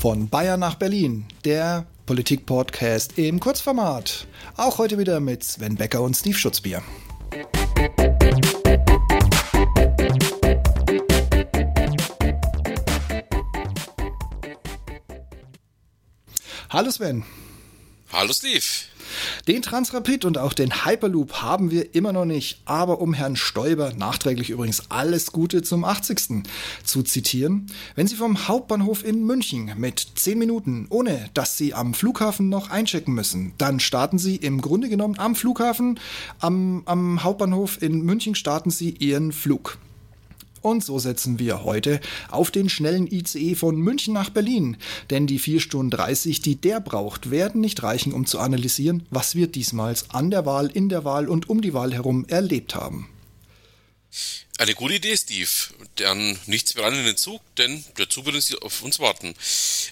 Von Bayern nach Berlin, der Politik-Podcast im Kurzformat. Auch heute wieder mit Sven Becker und Steve Schutzbier. Hallo Sven. Hallo Steve. Den Transrapid und auch den Hyperloop haben wir immer noch nicht, aber um Herrn Stoiber, nachträglich übrigens alles Gute zum 80. zu zitieren, wenn Sie vom Hauptbahnhof in München mit 10 Minuten, ohne dass Sie am Flughafen noch einchecken müssen, dann starten Sie im Grunde genommen am Flughafen, am, am Hauptbahnhof in München starten Sie Ihren Flug. Und so setzen wir heute auf den schnellen ICE von München nach Berlin. Denn die 4 Stunden 30, die der braucht, werden nicht reichen, um zu analysieren, was wir diesmals an der Wahl, in der Wahl und um die Wahl herum erlebt haben. Eine gute Idee, Steve. Dann nichts mehr an in den Zug, denn der Zug wird auf uns warten.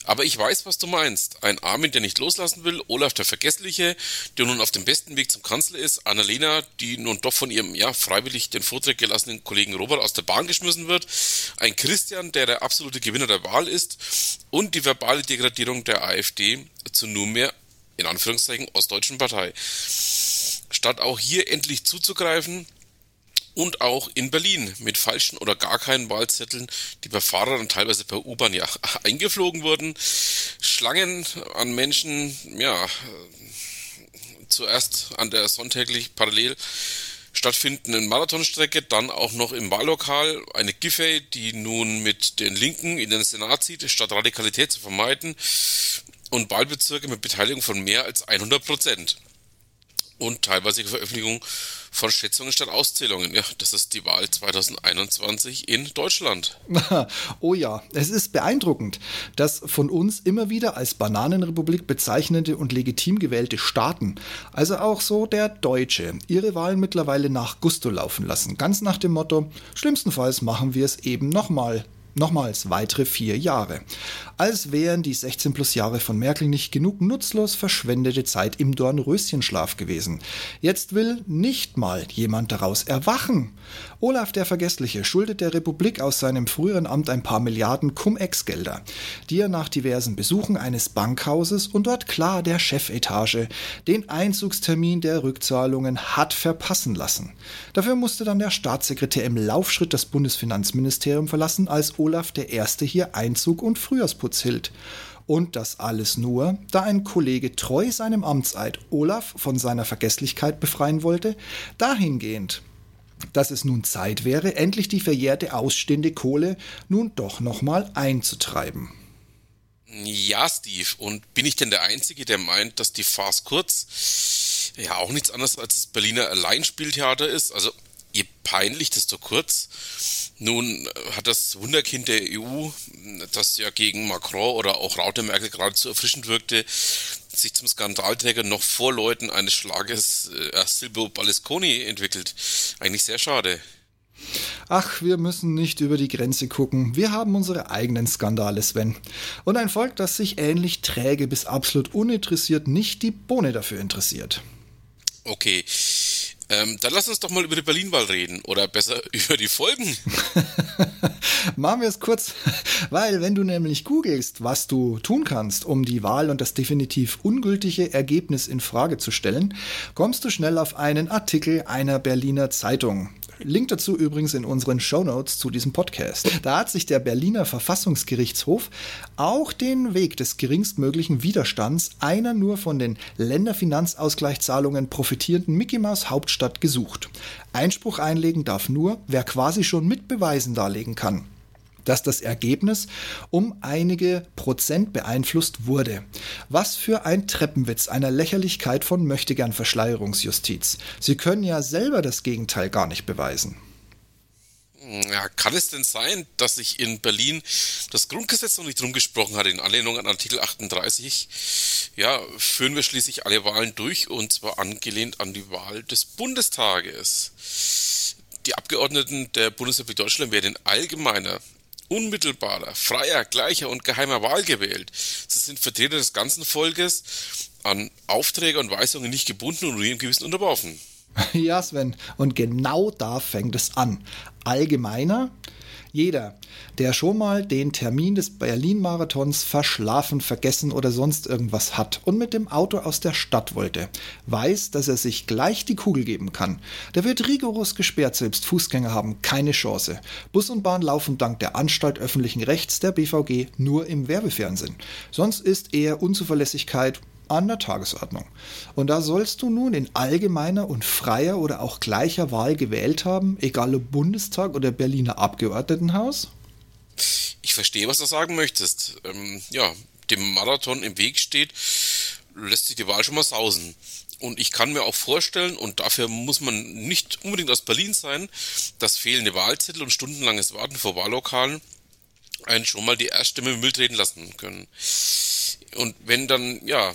Aber ich weiß, was du meinst. Ein Armin, der nicht loslassen will, Olaf der Vergessliche, der nun auf dem besten Weg zum Kanzler ist, Annalena, die nun doch von ihrem, ja, freiwillig den Vortrag gelassenen Kollegen Robert aus der Bahn geschmissen wird, ein Christian, der der absolute Gewinner der Wahl ist und die verbale Degradierung der AfD zu nunmehr, in Anführungszeichen, ostdeutschen Partei. Statt auch hier endlich zuzugreifen, und auch in Berlin mit falschen oder gar keinen Wahlzetteln, die bei Fahrern und teilweise per U-Bahn ja eingeflogen wurden. Schlangen an Menschen, ja, zuerst an der sonntäglich parallel stattfindenden Marathonstrecke, dann auch noch im Wahllokal. Eine Giffey, die nun mit den Linken in den Senat zieht, statt Radikalität zu vermeiden. Und Wahlbezirke mit Beteiligung von mehr als 100 Prozent und teilweise Veröffentlichung von Schätzungen statt Auszählungen. Ja, das ist die Wahl 2021 in Deutschland. oh ja, es ist beeindruckend, dass von uns immer wieder als Bananenrepublik bezeichnete und legitim gewählte Staaten, also auch so der Deutsche, ihre Wahlen mittlerweile nach Gusto laufen lassen. Ganz nach dem Motto, schlimmstenfalls machen wir es eben nochmal Nochmals weitere vier Jahre. Als wären die 16 plus Jahre von Merkel nicht genug nutzlos verschwendete Zeit im Dornröschenschlaf gewesen. Jetzt will nicht mal jemand daraus erwachen. Olaf der Vergessliche schuldet der Republik aus seinem früheren Amt ein paar Milliarden Cum-Ex-Gelder, die er nach diversen Besuchen eines Bankhauses und dort klar der Chefetage den Einzugstermin der Rückzahlungen hat verpassen lassen. Dafür musste dann der Staatssekretär im Laufschritt das Bundesfinanzministerium verlassen, als Olaf der Erste hier Einzug und Frühjahrsputz hielt. Und das alles nur, da ein Kollege treu seinem Amtseid Olaf von seiner Vergesslichkeit befreien wollte, dahingehend, dass es nun Zeit wäre, endlich die verjährte ausstehende Kohle nun doch nochmal einzutreiben. Ja, Steve, und bin ich denn der Einzige, der meint, dass die Farce kurz ja auch nichts anderes als das Berliner Alleinspieltheater ist? Also je peinlich, desto kurz. Nun hat das Wunderkind der EU, das ja gegen Macron oder auch Raute Merkel geradezu erfrischend wirkte, sich zum Skandalträger noch vor Leuten eines Schlages äh, Silvio Berlusconi entwickelt. Eigentlich sehr schade. Ach, wir müssen nicht über die Grenze gucken. Wir haben unsere eigenen Skandale, Sven. Und ein Volk, das sich ähnlich träge bis absolut uninteressiert nicht die Bohne dafür interessiert. Okay. Ähm, dann lass uns doch mal über die Berlinwahl reden oder besser über die Folgen. Machen wir es kurz, weil wenn du nämlich googelst, was du tun kannst, um die Wahl und das definitiv ungültige Ergebnis in Frage zu stellen, kommst du schnell auf einen Artikel einer Berliner Zeitung. Link dazu übrigens in unseren Show Notes zu diesem Podcast. Da hat sich der Berliner Verfassungsgerichtshof auch den Weg des geringstmöglichen Widerstands einer nur von den Länderfinanzausgleichszahlungen profitierenden Mickey Mouse Hauptstadt gesucht. Einspruch einlegen darf nur, wer quasi schon mit Beweisen darlegen kann dass das Ergebnis um einige Prozent beeinflusst wurde. Was für ein Treppenwitz einer Lächerlichkeit von Möchtegern Verschleierungsjustiz. Sie können ja selber das Gegenteil gar nicht beweisen. Ja, kann es denn sein, dass sich in Berlin das Grundgesetz noch nicht drum gesprochen hat, in Anlehnung an Artikel 38? Ja, führen wir schließlich alle Wahlen durch und zwar angelehnt an die Wahl des Bundestages. Die Abgeordneten der Bundesrepublik Deutschland werden in allgemeiner unmittelbarer, freier, gleicher und geheimer Wahl gewählt. Sie sind Vertreter des ganzen Volkes, an Aufträge und Weisungen nicht gebunden und nur im Gewissen unterworfen. Ja, Sven, und genau da fängt es an. Allgemeiner, jeder, der schon mal den Termin des Berlin-Marathons verschlafen, vergessen oder sonst irgendwas hat und mit dem Auto aus der Stadt wollte, weiß, dass er sich gleich die Kugel geben kann. Der wird rigoros gesperrt, selbst Fußgänger haben keine Chance. Bus und Bahn laufen dank der Anstalt öffentlichen Rechts der BVG nur im Werbefernsehen. Sonst ist eher Unzuverlässigkeit an der Tagesordnung. Und da sollst du nun in allgemeiner und freier oder auch gleicher Wahl gewählt haben, egal ob Bundestag oder Berliner Abgeordnetenhaus? Ich verstehe, was du sagen möchtest. Ähm, ja, dem Marathon im Weg steht, lässt sich die Wahl schon mal sausen. Und ich kann mir auch vorstellen, und dafür muss man nicht unbedingt aus Berlin sein, dass fehlende Wahlzettel und stundenlanges Warten vor Wahllokalen einen schon mal die Erststimme im Müll treten lassen können. Und wenn dann, ja,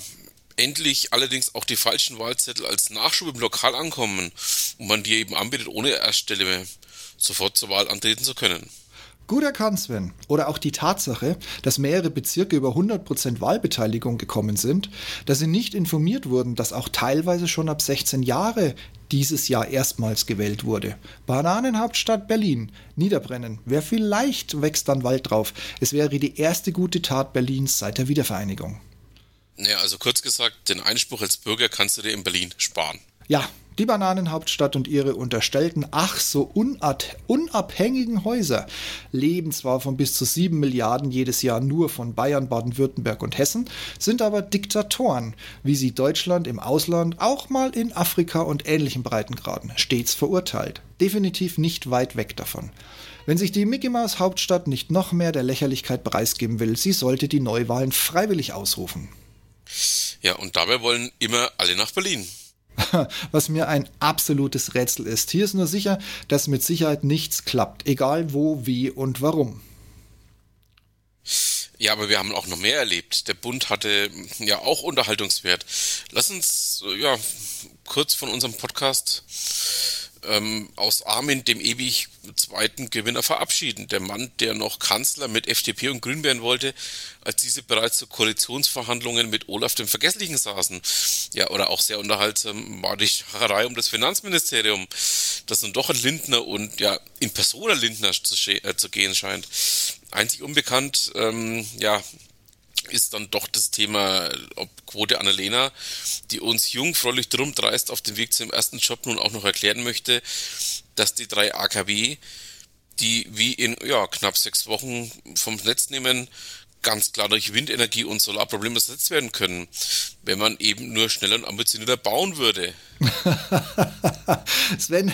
endlich allerdings auch die falschen Wahlzettel als Nachschub im Lokal ankommen und man die eben anbietet, ohne Erststelle sofort zur Wahl antreten zu können. Gut erkannt, Sven. Oder auch die Tatsache, dass mehrere Bezirke über 100% Wahlbeteiligung gekommen sind, dass sie nicht informiert wurden, dass auch teilweise schon ab 16 Jahre dieses Jahr erstmals gewählt wurde. Bananenhauptstadt Berlin. Niederbrennen. Wer vielleicht wächst dann Wald drauf. Es wäre die erste gute Tat Berlins seit der Wiedervereinigung. Naja, also kurz gesagt, den Einspruch als Bürger kannst du dir in Berlin sparen. Ja, die Bananenhauptstadt und ihre unterstellten, ach so unabhängigen Häuser leben zwar von bis zu sieben Milliarden jedes Jahr nur von Bayern, Baden-Württemberg und Hessen, sind aber Diktatoren, wie sie Deutschland im Ausland, auch mal in Afrika und ähnlichen Breitengraden, stets verurteilt. Definitiv nicht weit weg davon. Wenn sich die Mickey Mouse Hauptstadt nicht noch mehr der Lächerlichkeit preisgeben will, sie sollte die Neuwahlen freiwillig ausrufen. Ja, und dabei wollen immer alle nach Berlin. was mir ein absolutes Rätsel ist. Hier ist nur sicher, dass mit Sicherheit nichts klappt, egal wo, wie und warum. Ja, aber wir haben auch noch mehr erlebt. Der Bund hatte ja auch Unterhaltungswert. Lass uns ja kurz von unserem Podcast ähm, aus Armin, dem ewig zweiten Gewinner, verabschieden. Der Mann, der noch Kanzler mit FDP und Grün werden wollte, als diese bereits zu Koalitionsverhandlungen mit Olaf dem Vergesslichen saßen. Ja, oder auch sehr unterhaltsam war die Schacherei um das Finanzministerium, das nun doch ein Lindner und ja, in Persona Lindner zu, äh, zu gehen scheint. Einzig unbekannt, ähm, ja, ist dann doch das Thema ob Quote Annalena, die uns jungfräulich drum dreist auf dem Weg zum ersten Job nun auch noch erklären möchte, dass die drei AKW, die wie in ja, knapp sechs Wochen vom Netz nehmen, ganz klar durch Windenergie und Solarprobleme ersetzt werden können, wenn man eben nur schneller und ambitionierter bauen würde. Sven,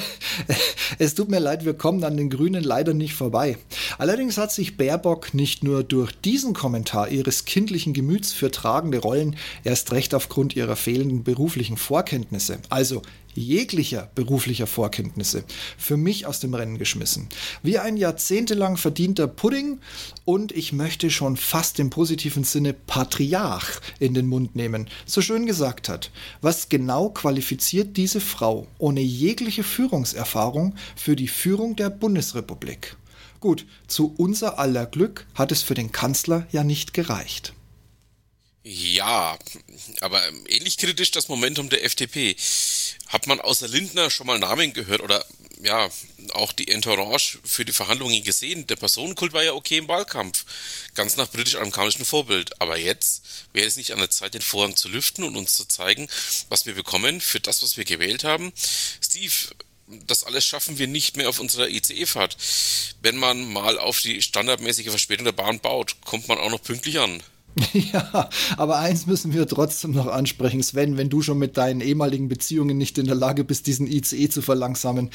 es tut mir leid, wir kommen an den Grünen leider nicht vorbei. Allerdings hat sich Baerbock nicht nur durch diesen Kommentar ihres kindlichen Gemüts für tragende Rollen erst recht aufgrund ihrer fehlenden beruflichen Vorkenntnisse, also jeglicher beruflicher Vorkenntnisse für mich aus dem Rennen geschmissen. Wie ein jahrzehntelang verdienter Pudding und ich möchte schon fast im positiven Sinne Patriarch in den Mund nehmen, so schön gesagt hat. Was genau qualifiziert diese Frau ohne jegliche Führungserfahrung für die Führung der Bundesrepublik? Gut, zu unser aller Glück hat es für den Kanzler ja nicht gereicht. Ja, aber ähnlich kritisch das Momentum der FDP. Hat man außer Lindner schon mal Namen gehört oder ja, auch die Entourage für die Verhandlungen gesehen? Der Personenkult war ja okay im Wahlkampf. Ganz nach britisch-amerikanischem Vorbild. Aber jetzt wäre es nicht an der Zeit, den Vorhang zu lüften und uns zu zeigen, was wir bekommen für das, was wir gewählt haben. Steve, das alles schaffen wir nicht mehr auf unserer ICE-Fahrt. Wenn man mal auf die standardmäßige Verspätung der Bahn baut, kommt man auch noch pünktlich an. Ja, aber eins müssen wir trotzdem noch ansprechen, Sven, wenn du schon mit deinen ehemaligen Beziehungen nicht in der Lage bist, diesen ICE zu verlangsamen.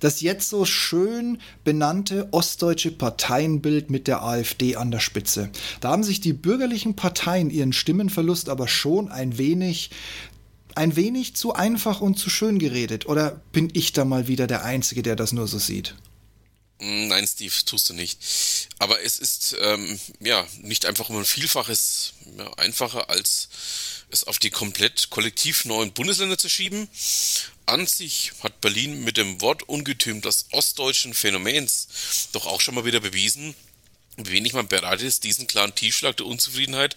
Das jetzt so schön benannte ostdeutsche Parteienbild mit der AfD an der Spitze. Da haben sich die bürgerlichen Parteien ihren Stimmenverlust aber schon ein wenig ein wenig zu einfach und zu schön geredet. Oder bin ich da mal wieder der Einzige, der das nur so sieht? Hm, nein, Steve, tust du nicht. Aber es ist ähm, ja nicht einfach um ein Vielfaches ja, einfacher, als es auf die komplett kollektiv neuen Bundesländer zu schieben. An sich hat Berlin mit dem Wortungetüm des ostdeutschen Phänomens doch auch schon mal wieder bewiesen, wie wenig man bereit ist, diesen klaren Tiefschlag der Unzufriedenheit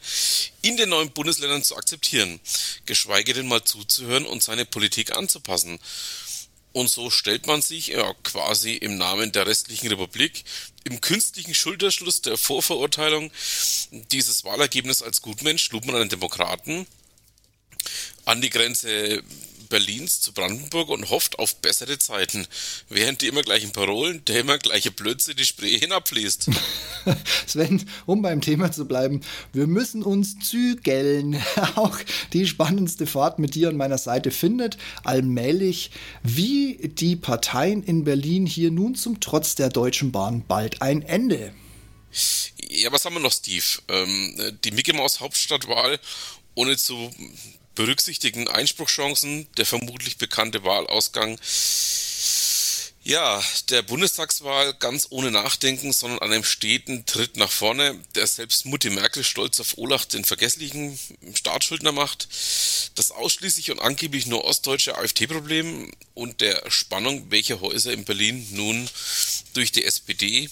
in den neuen Bundesländern zu akzeptieren, geschweige denn mal zuzuhören und seine Politik anzupassen. Und so stellt man sich ja quasi im Namen der restlichen Republik im künstlichen Schulterschluss der Vorverurteilung dieses Wahlergebnis als Gutmensch lud man einen Demokraten an die Grenze Berlins zu Brandenburg und hofft auf bessere Zeiten, während die immer gleichen Parolen, der immer gleiche Blödsinn die Spree hinabfließt. Sven, um beim Thema zu bleiben, wir müssen uns zügeln. Auch die spannendste Fahrt mit dir an meiner Seite findet allmählich, wie die Parteien in Berlin hier nun zum Trotz der Deutschen Bahn bald ein Ende. Ja, was haben wir noch, Steve? Ähm, die Mickey Maus Hauptstadtwahl ohne zu berücksichtigen Einspruchschancen, der vermutlich bekannte Wahlausgang. Ja, der Bundestagswahl ganz ohne Nachdenken, sondern an einem steten Tritt nach vorne, der selbst Mutti Merkel stolz auf Olaf den vergesslichen Staatsschuldner macht, das ausschließlich und angeblich nur ostdeutsche AfD-Problem und der Spannung, welche Häuser in Berlin nun durch die SPD,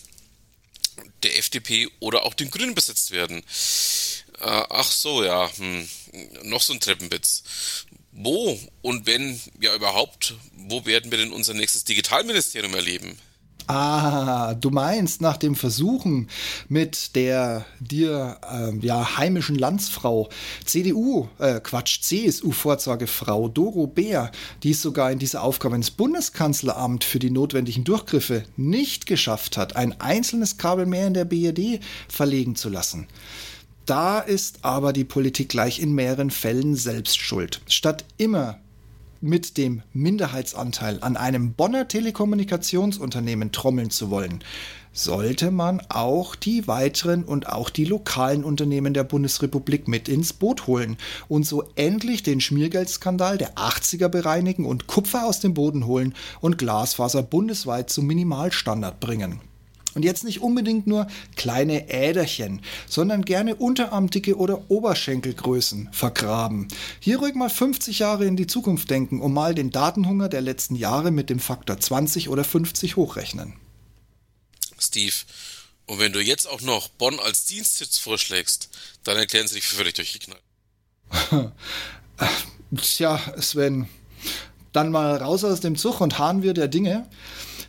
der FDP oder auch den Grünen besetzt werden. Äh, ach so, ja, hm. noch so ein Treppenwitz. Wo und wenn, ja überhaupt, wo werden wir denn unser nächstes Digitalministerium erleben? Ah, du meinst nach dem Versuchen mit der dir äh, ja heimischen Landsfrau CDU, äh, Quatsch, CSU-Vorsorgefrau Doro Bär, die es sogar in dieser Aufgabe ins Bundeskanzleramt für die notwendigen Durchgriffe nicht geschafft hat, ein einzelnes Kabel mehr in der BRD verlegen zu lassen. Da ist aber die Politik gleich in mehreren Fällen selbst schuld. Statt immer mit dem Minderheitsanteil an einem Bonner Telekommunikationsunternehmen trommeln zu wollen, sollte man auch die weiteren und auch die lokalen Unternehmen der Bundesrepublik mit ins Boot holen und so endlich den Schmiergeldskandal der 80er bereinigen und Kupfer aus dem Boden holen und Glasfaser bundesweit zum Minimalstandard bringen. Und jetzt nicht unbedingt nur kleine Äderchen, sondern gerne unterarmdicke oder Oberschenkelgrößen vergraben. Hier ruhig mal 50 Jahre in die Zukunft denken und mal den Datenhunger der letzten Jahre mit dem Faktor 20 oder 50 hochrechnen. Steve, und wenn du jetzt auch noch Bonn als Dienstsitz vorschlägst, dann erklären sie dich für völlig durchgeknallt. Tja, Sven, dann mal raus aus dem Zug und harren wir der Dinge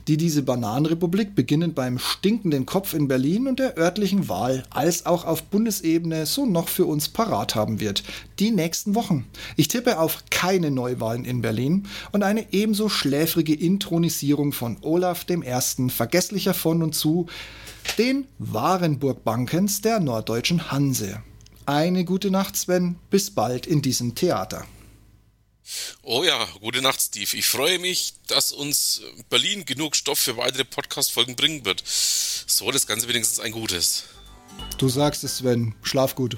die diese Bananenrepublik beginnend beim stinkenden Kopf in Berlin und der örtlichen Wahl als auch auf Bundesebene so noch für uns parat haben wird. Die nächsten Wochen. Ich tippe auf keine Neuwahlen in Berlin und eine ebenso schläfrige Intronisierung von Olaf I., vergesslicher von und zu, den wahren Burgbankens der norddeutschen Hanse. Eine gute Nacht, Sven. Bis bald in diesem Theater. Oh ja, gute Nacht, Steve. Ich freue mich, dass uns Berlin genug Stoff für weitere Podcast-Folgen bringen wird. So, das Ganze wenigstens ein gutes. Du sagst es, Sven. Schlaf gut.